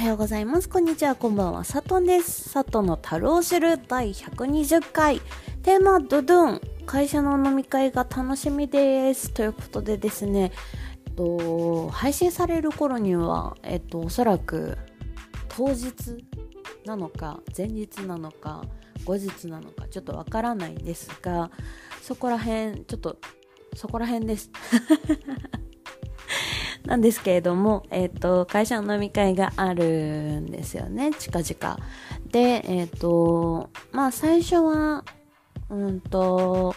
はようございます。こんにちは、こんばんは。さとんです。さとの樽を知る第120回。テーマ、ドドン。会社の飲み会が楽しみです。ということでですね、えっと、配信される頃には、えっと、おそらく、当日なのか、前日なのか、後日なのか、ちょっとわからないんですが、そこら辺、ちょっと、そこら辺です。なんですけれども、えっ、と、会社の飲み会があるんですよね、近々。で、えっ、と、まあ最初は、うんと、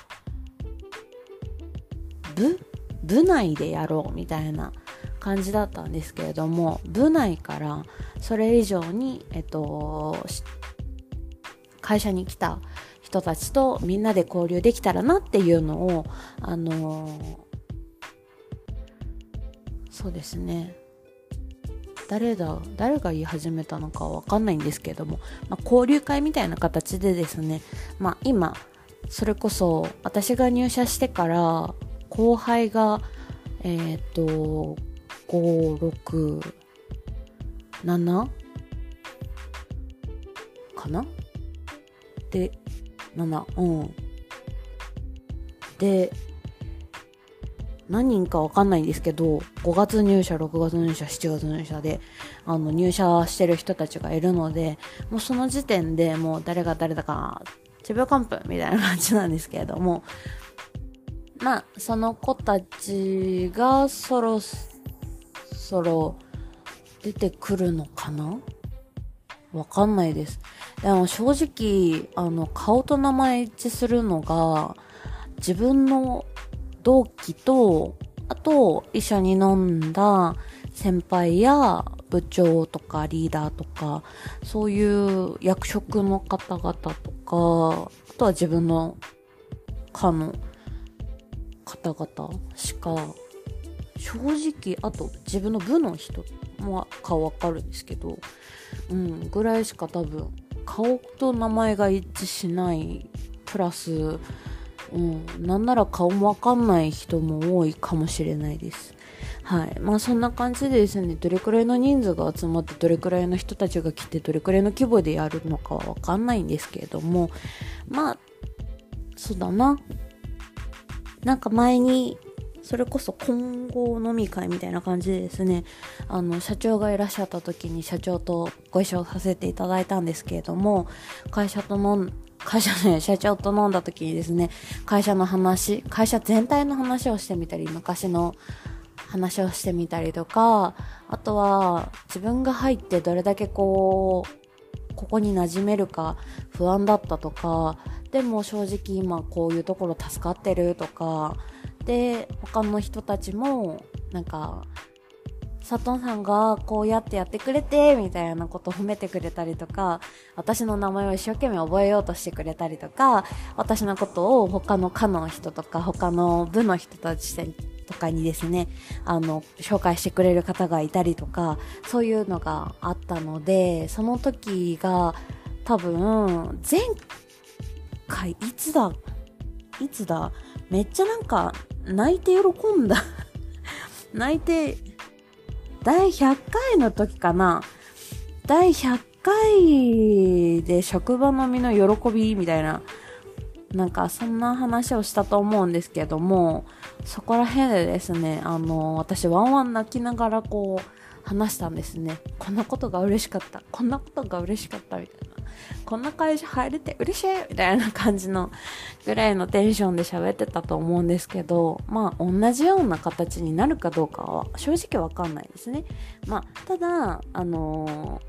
部部内でやろうみたいな感じだったんですけれども、部内からそれ以上に、えっ、と、会社に来た人たちとみんなで交流できたらなっていうのを、あのそうですね。誰だ誰が言い始めたのかわかんないんですけども、まあ、交流会みたいな形でですね、まあ、今それこそ私が入社してから後輩がえっ、と567かな？で7うん。で何人かわかんないんですけど、5月入社、6月入社、7月入社で、あの、入社してる人たちがいるので、もうその時点でもう誰が誰だか、1秒完封みたいな感じなんですけれども、まあ、その子たちがそろそろ出てくるのかな？わかんないです。でも正直、あの、顔と名前一致するのが、自分の同期と、あと一緒に飲んだ先輩や部長とかリーダーとか、そういう役職の方々とか、あとは自分の課の方々しか、正直、あと自分の部の人も顔わかるんですけど、うん、ぐらいしか多分、顔と名前が一致しない、プラス、うん、なんなら顔もわかんない人も多いかもしれないです。はい。まあそんな感じでですね、どれくらいの人数が集まって、どれくらいの人たちが来て、どれくらいの規模でやるのかはわかんないんですけれども、まあ、そうだな。なんか前に、それこそ今後飲み会みたいな感じでですね、あの、社長がいらっしゃった時に社長とご一緒させていただいたんですけれども、会社と飲ん、会社ね、社長と飲んだ時にですね、会社の話、会社全体の話をしてみたり、昔の話をしてみたりとか、あとは自分が入ってどれだけこう、ここに馴染めるか不安だったとか、でも正直今こういうところ助かってるとか、で、他の人たちも、なんか、佐藤さんがこうやってやってくれて、みたいなことを褒めてくれたりとか、私の名前を一生懸命覚えようとしてくれたりとか、私のことを他の課の人とか、他の部の人たちとかにですね、あの、紹介してくれる方がいたりとか、そういうのがあったので、その時が多分、前回、いつだいつだめっちゃなんか、泣いて喜んだ。泣いて、第100回の時かな。第100回で職場のみの喜びみたいな、なんかそんな話をしたと思うんですけども、そこら辺でですね、あの、私ワンワン泣きながらこう、話したんですね。こんなことが嬉しかった。こんなことが嬉しかったみたいな。こんな会社入れて嬉しいみたいな感じのぐらいのテンションで喋ってたと思うんですけど、まあ同じような形になるかどうかは正直わかんないですね。まあただ、あの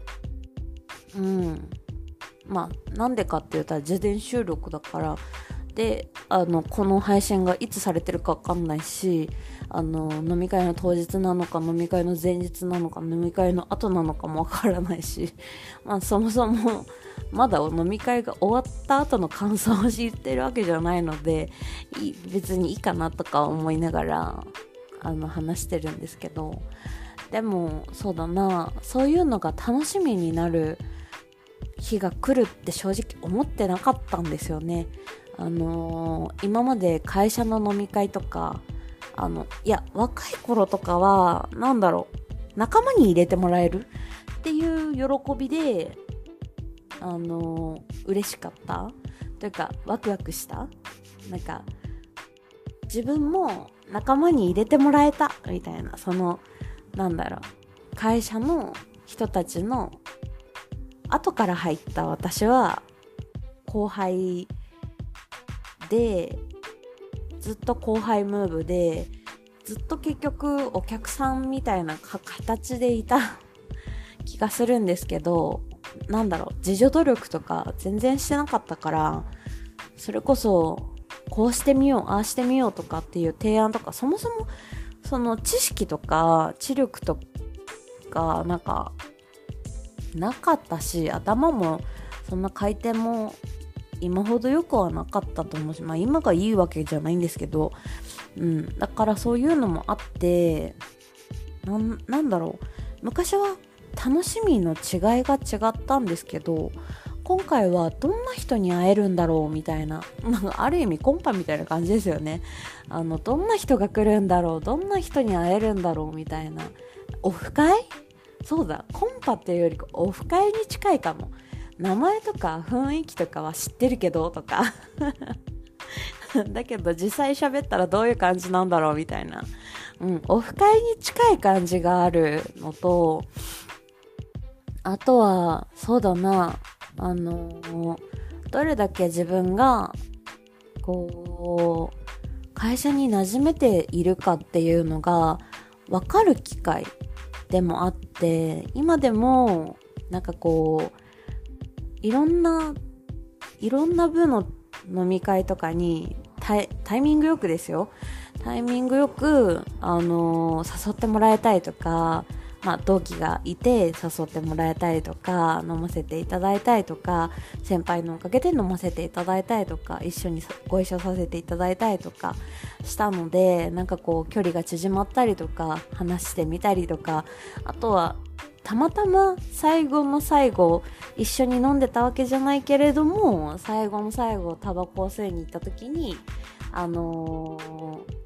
ー、うん。まあなんでかって言ったら事前収録だから、で、あの、この配信がいつされてるかわかんないし、あの、飲み会の当日なのか、飲み会の前日なのか、飲み会の後なのかもわからないし、まあそもそも、まだ飲み会が終わった後の感想を知ってるわけじゃないので、別にいいかなとか思いながら、あの、話してるんですけど、でも、そうだな、そういうのが楽しみになる日が来るって正直思ってなかったんですよね。あのー、今まで会社の飲み会とか、あの、いや、若い頃とかは、なんだろう、仲間に入れてもらえる？っていう喜びであの嬉しかった。というかワクワクした。なんか自分も仲間に入れてもらえた。みたいな。そのなんだろう。会社の人たちの後から入った私は後輩でずっと後輩ムーブでずっと結局お客さんみたいな形でいた 気がするんですけどなんだろう自助努力とか全然してなかったからそれこそこうしてみようああしてみようとかっていう提案とかそもそもその知識とか知力とかなんかなかったし頭もそんな回転も今ほどよくはなかったと思うし、まあ、今がいいわけじゃないんですけど、うん、だからそういうのもあってなんだろう。昔は楽しみの違いが違ったんですけど今回はどんな人に会えるんだろうみたいな、まあ、ある意味コンパみたいな感じですよね。あのどんな人が来るんだろうどんな人に会えるんだろうみたいな。オフ会？そうだコンパっていうよりオフ会に近いかも。名前とか雰囲気とかは知ってるけどとか。だけど実際喋ったらどういう感じなんだろうみたいな、うん、オフ会に近い感じがあるのとあとはそうだな。あのどれだけ自分がこう会社に馴染めているかっていうのが分かる機会でもあって今でもなんかこういろんないろんな部の飲み会とかにタイミングよくですよ。タイミングよく、あのー、誘ってもらえたりとかまあ、同期がいて誘ってもらえたりとか飲ませていただいたりとか先輩のおかげで飲ませていただいたりとか一緒にご一緒させていただいたりとかしたのでなんかこう距離が縮まったりとか話してみたりとかあとはたまたま最後の最後一緒に飲んでたわけじゃないけれども最後の最後タバコを吸いに行った時にあのー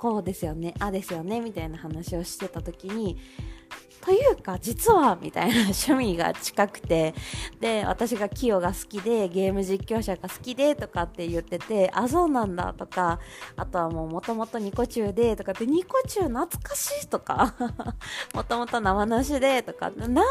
こうですよね、あですよね、みたいな話をしてた時に、というか、実は、みたいな趣味が近くて、で、私がキヨが好きで、ゲーム実況者が好きで、とかって言ってて、あ、そうなんだ、とか、あとはもうもともとニコ中で、とかって、ニコ中懐かしい、とか、もともと生なしで、とか、生な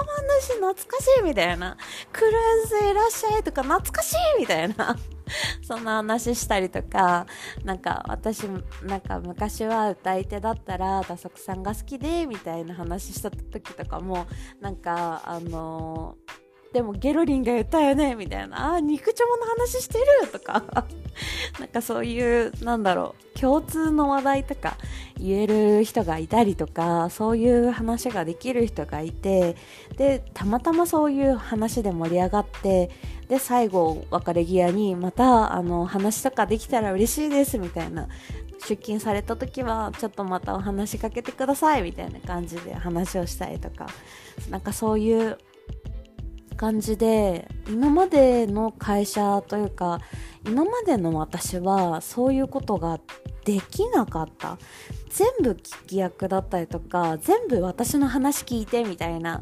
し懐かしい、みたいな、クルーズいらっしゃい、とか、懐かしい、みたいな。そんな話したりとか、なんか私、なんか昔は歌い手だったら、打足さんが好きで、みたいな話した時とかも、なんか、あのーでもゲロリンが言ったよねみたいな、あ、肉ちょもの話してるとか、なんかそういう、なんだろう、共通の話題とか言える人がいたりとか、そういう話ができる人がいて、で、たまたまそういう話で盛り上がって、で、最後、別れ際に、また、あの、話とかできたら嬉しいです、みたいな。出勤された時は、ちょっとまたお話しかけてください、みたいな感じで話をしたりとか、なんかそういう、感じで今までの会社というか今までの私はそういうことができなかった。全部聞き役だったりとか全部私の話聞いてみたいな。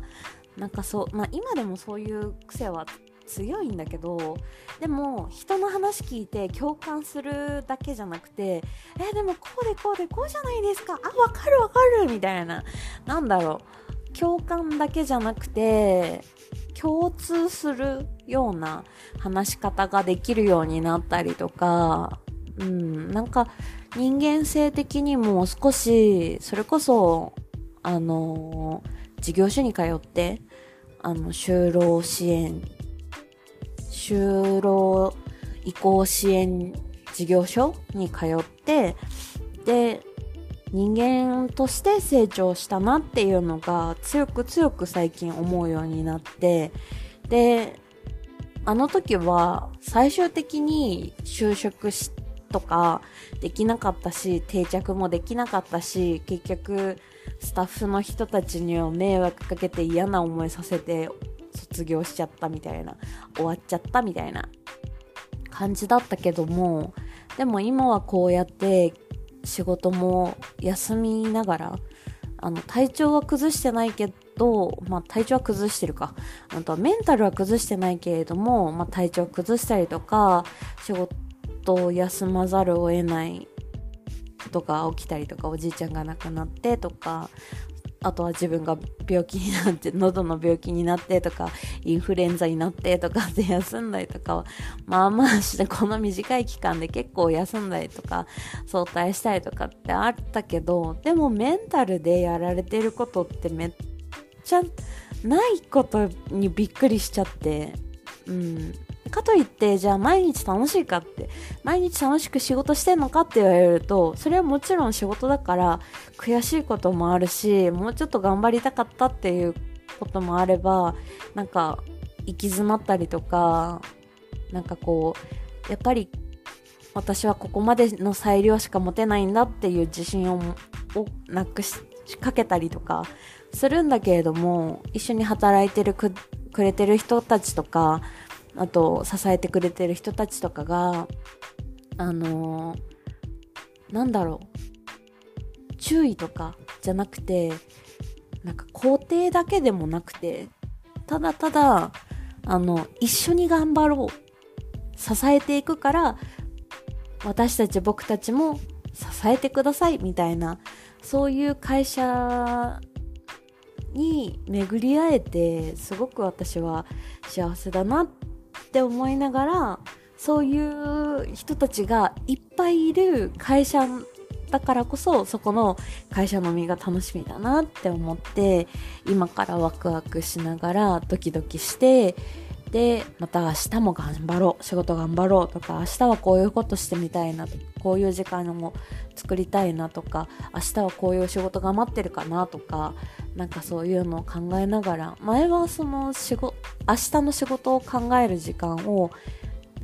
なんかそうまあ今でもそういう癖は強いんだけどでも人の話聞いて共感するだけじゃなくてえでもこうでこうでこうじゃないですか。あわかるわかるみたいな。なんだろう。共感だけじゃなくて共通するような話し方ができるようになったりとか、うん、なんか人間性的にも少し、それこそ、あの、事業所に通って、あの、就労支援、就労移行支援事業所に通って、で、人間として成長したなっていうのが強く強く最近思うようになってであの時は最終的に就職しとかできなかったし定着もできなかったし結局スタッフの人たちには迷惑かけて嫌な思いさせて卒業しちゃったみたいな終わっちゃったみたいな感じだったけどもでも今はこうやって仕事も休みながらあの体調は崩してないけど、まあ、体調は崩してるか。あとはメンタルは崩してないけれども、まあ、体調崩したりとか仕事を休まざるを得ないことが起きたりとかおじいちゃんが亡くなってとかあとは自分が病気になって、喉の病気になってとか、インフルエンザになってとか で休んだりとかは、まあまあして、この短い期間で結構休んだりとか、早退したりとかってあったけど、でもメンタルでやられてることってめっちゃないことにびっくりしちゃって、うん。かといってじゃあ毎日楽しいかって毎日楽しく仕事してんのかって言われるとそれはもちろん仕事だから悔しいこともあるしもうちょっと頑張りたかったっていうこともあればなんか行き詰まったりとかなんかこうやっぱり私はここまでの裁量しか持てないんだっていう自信をなくしかけたりとかするんだけれども一緒に働いてるくれてる人たちとかあと支えてくれてる人たちとかがあのー、なんだろう。注意とかじゃなくてなんか肯定だけでもなくてただただあの一緒に頑張ろう。支えていくから私たち僕たちも支えてくださいみたいなそういう会社に巡り会えてすごく私は幸せだなっって思いながらそういう人たちがいっぱいいる会社だからこそそこの会社のみが楽しみだなって思って今からワクワクしながらドキドキしてでまた明日も頑張ろう仕事頑張ろうとか明日はこういうことしてみたいなこういう時間も作りたいなとか明日はこういう仕事が待ってるかなとかなんかそういうのを考えながら前はその仕事明日の仕事を考える時間を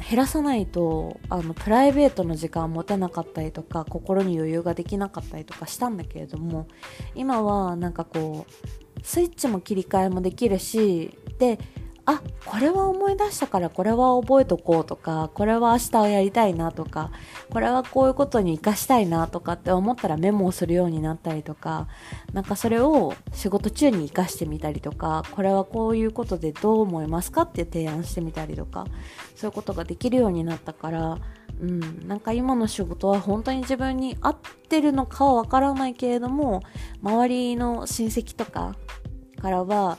減らさないとあのプライベートの時間持てなかったりとか心に余裕ができなかったりとかしたんだけれども今はなんかこうスイッチも切り替えもできるしであこれは思い出したからこれは覚えとこうとかこれは明日はやりたいなとかこれはこういうことに活かしたいなとかって思ったらメモをするようになったりとかなんかそれを仕事中に活かしてみたりとかこれはこういうことでどう思いますかって提案してみたりとかそういうことができるようになったからうん、なんか今の仕事は本当に自分に合ってるのかはわからないけれども周りの親戚とかからは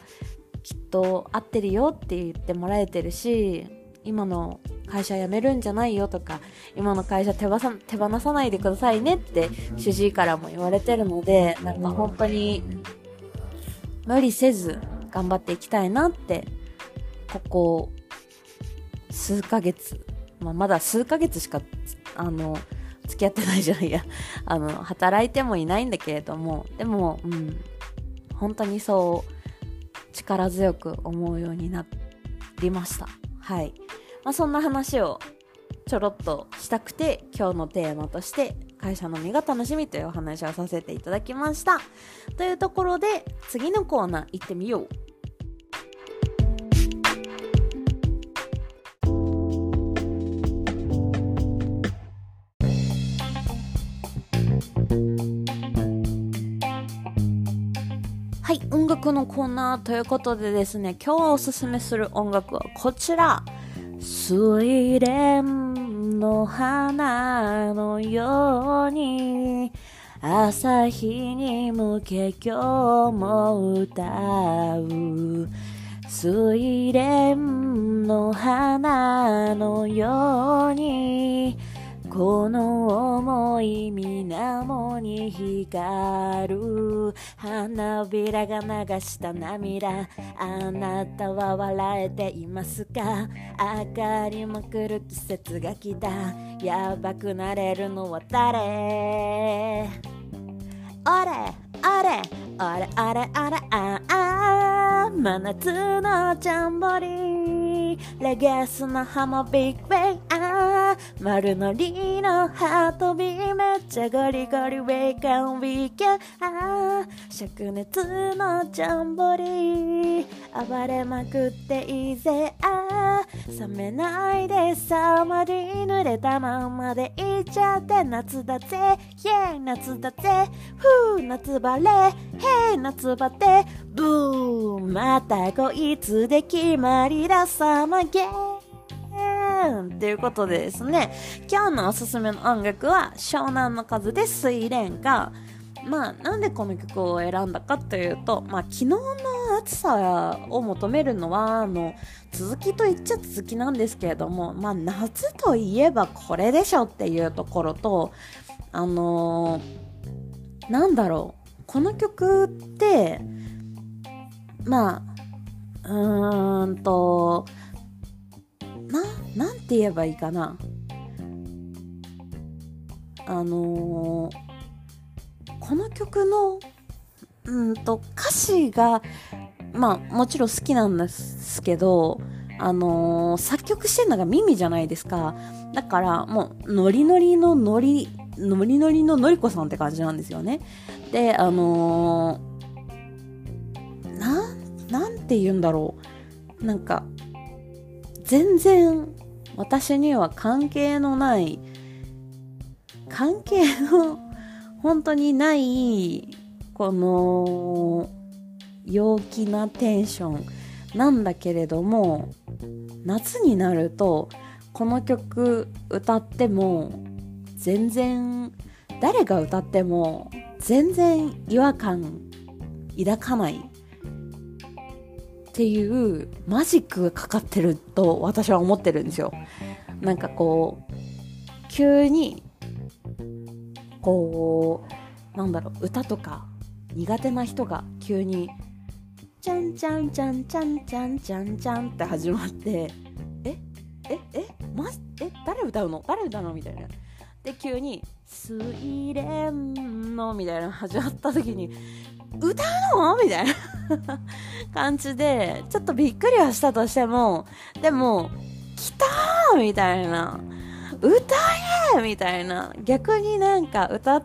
きっと合ってるよって言ってもらえてるし今の会社辞めるんじゃないよとか今の会社手放さ手放さないでくださいねって主治医からも言われてるのでなんか本当に無理せず頑張っていきたいなってここ数ヶ月、まあ、まだ数ヶ月しかあの付き合ってないじゃないや。あの働いてもいないんだけれどもでもうん本当にそう力強く思うようになりました。はい。まあ、そんな話をちょろっとしたくて今日のテーマとして会社のみが楽しみというお話をさせていただきました。というところで次のコーナー行ってみよう。楽のコーナーということでですね、今日おすすめする音楽はこちら。睡蓮の花のように朝日に向け今日も歌う睡蓮の花のようにこの想い水面に光る花びらが流した涙。あなたは笑えていますか？明かりも来る季節が来た。やばくなれるのは誰？あれあれあれあれあれああ真夏のジャンボリー。レゲスのハモビッグベイ丸のりのハートビーめっちゃゴリゴリウェイカンウィーケン。あ灼熱のジャンボリー暴れまくっていいぜ。あ冷めないでさまり濡れたままでいっちゃって。夏だぜ。イェー夏だぜ。ふう夏バレ。へい夏バテ。ブーまたこいつで決まりだ。サマゲーということでですね、今日のおすすめの音楽は湘南の風で水蓮花。まあ、なんでこの曲を選んだかというと、まあ、昨日の暑さを求めるのは、あの、続きと言っちゃ続きなんですけれども、まあ、夏といえばこれでしょっていうところと、あのー、なんだろう、この曲って、まあ、うーんと、な、なんて言えばいいかな？あのーこの曲のうんと歌詞がまあもちろん好きなんですけどあのー、作曲してるのが耳じゃないですか。だからもうノリノリのノリノリノリののりこさんって感じなんですよね。であのー、ななんて言うんだろう。なんか全然私には関係のない関係の本当にないこの陽気なテンションなんだけれども夏になるとこの曲歌っても全然誰が歌っても全然違和感抱かない。っていうマジックがかかってると私は思ってるんですよなんかこう急にこうなんだろう歌とか苦手な人が急に「ちゃんちゃんちゃんちゃんちゃんちゃんちゃん」って始まって「えええマジえ誰歌うの？誰歌うの?」みたいな。で急に「スイレンの」みたいな始まった時に「歌うの?」みたいな感じでちょっとびっくりはしたとしてもでも「来たー!」みたいな歌えみたいな逆になんか歌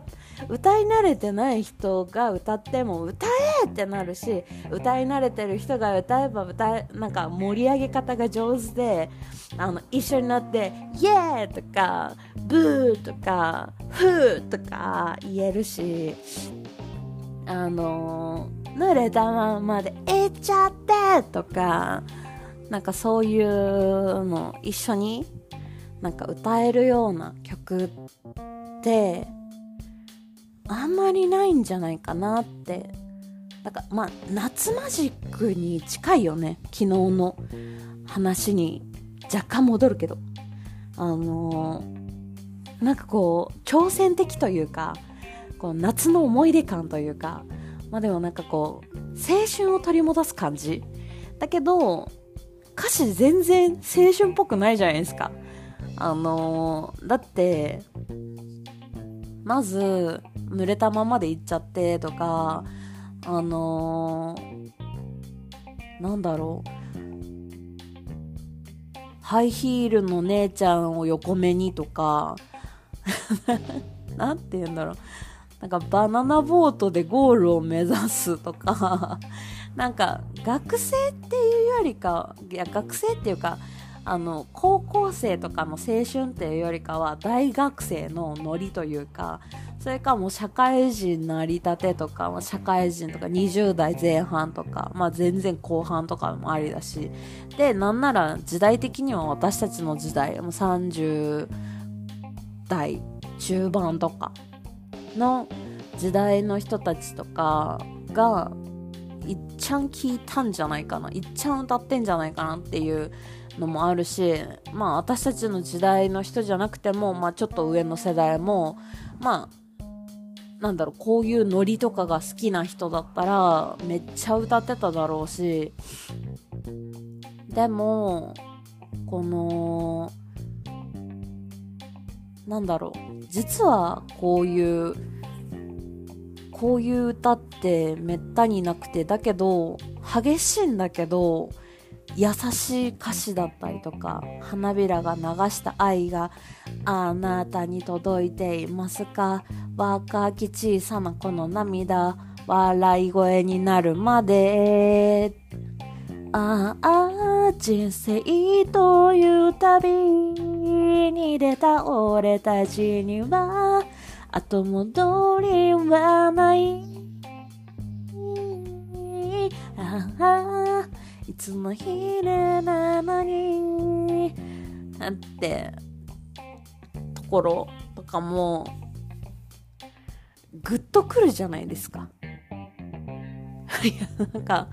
歌い慣れてない人が歌っても歌えってなるし歌い慣れてる人が歌えば歌えなんか盛り上げ方が上手であの一緒になって「イエー!」とか「ブー!」とか「フー!」とか言えるしあの濡れたままで「えっちゃって!」とかなんかそういうの一緒になんか歌えるような曲ってあんまりないんじゃないかなってなんかまあ夏マジックに近いよね昨日の話に若干戻るけどあのー、なんかこう挑戦的というかこう夏の思い出感というかまあでもなんかこう青春を取り戻す感じだけど歌詞全然青春っぽくないじゃないですかあのー、だって、まず、濡れたままで行っちゃってとか、あのー、なんだろう。ハイヒールの姉ちゃんを横目にとか、なんて言うんだろう。なんかバナナボートでゴールを目指すとか、なんか学生っていうよりか、いや学生っていうか、あの高校生とかの青春っていうよりかは大学生のノリというかそれかもう社会人なりたてとか、社会人とか20代前半とか、まあ、全然後半とかもありだしでなんなら時代的には私たちの時代もう30代中盤とかの時代の人たちとかがいっちゃん聞いたんじゃないかな。いっちゃん歌ってんじゃないかなっていうのもあるし、まあ、私たちの時代の人じゃなくても、まあ、ちょっと上の世代も、まあ、なんだろう、こういうノリとかが好きな人だったら、めっちゃ歌ってただろうし、でも、この、なんだろう、実はこういう、こういう歌ってめったになくて、だけど、激しいんだけど、優しい歌詞だったりとか花びらが流した愛があなたに届いていますか？若き小さな子の涙笑い声になるまで。ああ人生という旅。に出た俺たちには後戻りはないああいつも昼なのになんてところとかもぐっとくるじゃないですか。いや、なんか、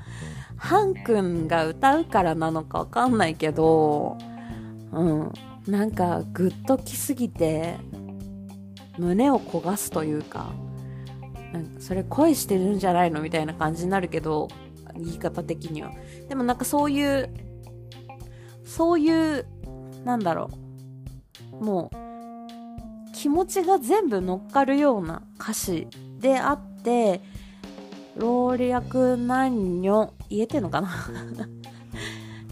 ハン君が歌うからなのかわかんないけど、うん。なんかグッときすぎて胸を焦がすというかなんかそれ恋してるんじゃないのみたいな感じになるけど言い方的には。でもなんかそういうそういうなんだろう。もう気持ちが全部乗っかるような歌詞であって老若男女言えてんのかな？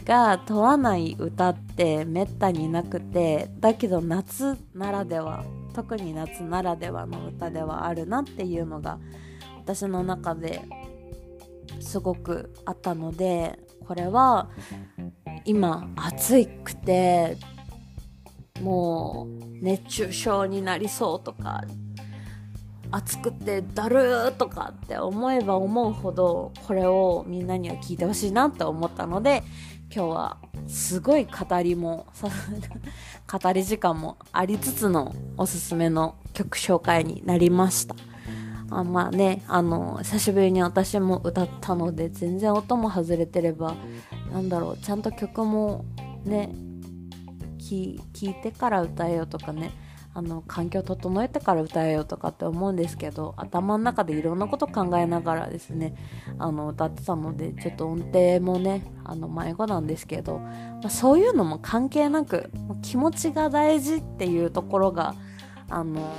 が問わない歌ってめったになくてだけど夏ならでは特に夏ならではの歌ではあるなっていうのが私の中ですごくあったのでこれは今暑くてもう熱中症になりそうとか暑くてだるーとかって思えば思うほどこれをみんなには聞いてほしいなって思ったので今日はすごい語りも語り時間もありつつのおすすめの曲紹介になりました。あまあねあの久しぶりに私も歌ったので全然音も外れてれば何だろうちゃんと曲もね聴いてから歌えよとかね。あの環境整えてから歌えようとかって思うんですけど頭の中でいろんなこと考えながらですねあの歌ってたのでちょっと音程もねあの迷子なんですけど、まあ、そういうのも関係なく気持ちが大事っていうところがあの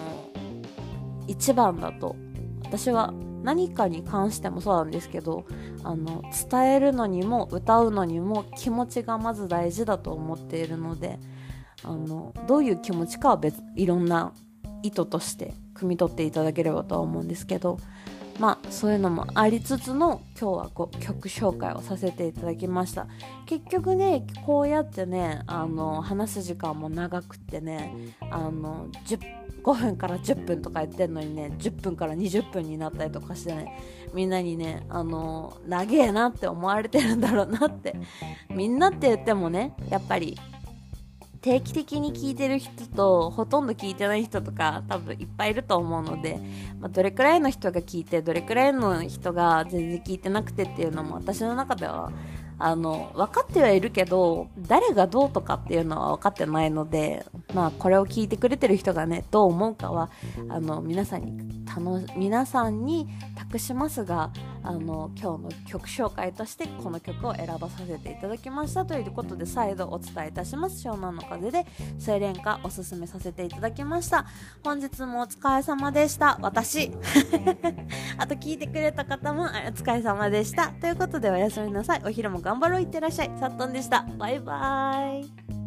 一番だと私は何かに関してもそうなんですけどあの伝えるのにも歌うのにも気持ちがまず大事だと思っているので。あのどういう気持ちかは別いろんな意図として汲み取っていただければとは思うんですけどまあそういうのもありつつの今日はこう曲紹介をさせていただきました。結局ねこうやってねあの話す時間も長くってねあの5分から10分とか言ってんのにね10分から20分になったりとかしてねみんなにねあの長えなって思われてるんだろうなって。みんなって言ってもねやっぱり定期的に聞いてる人とほとんど聞いてない人とか多分いっぱいいると思うので、まあ、どれくらいの人が聞いてどれくらいの人が全然聞いてなくてっていうのも私の中ではあの分かってはいるけど誰がどうとかっていうのは分かってないのでまあこれを聞いてくれてる人がねどう思うかはあの皆さんに皆さんに託しますがあの今日の曲紹介としてこの曲を選ばさせていただきましたということで再度お伝えいたします。湘南の風で青蓮花おすすめさせていただきました。本日もお疲れ様でした。私。あと聞いてくれた方もお疲れ様でした。ということでおやすみなさい。お昼も頑張ろういってらっしゃい。さっとんでした。バイバーイ。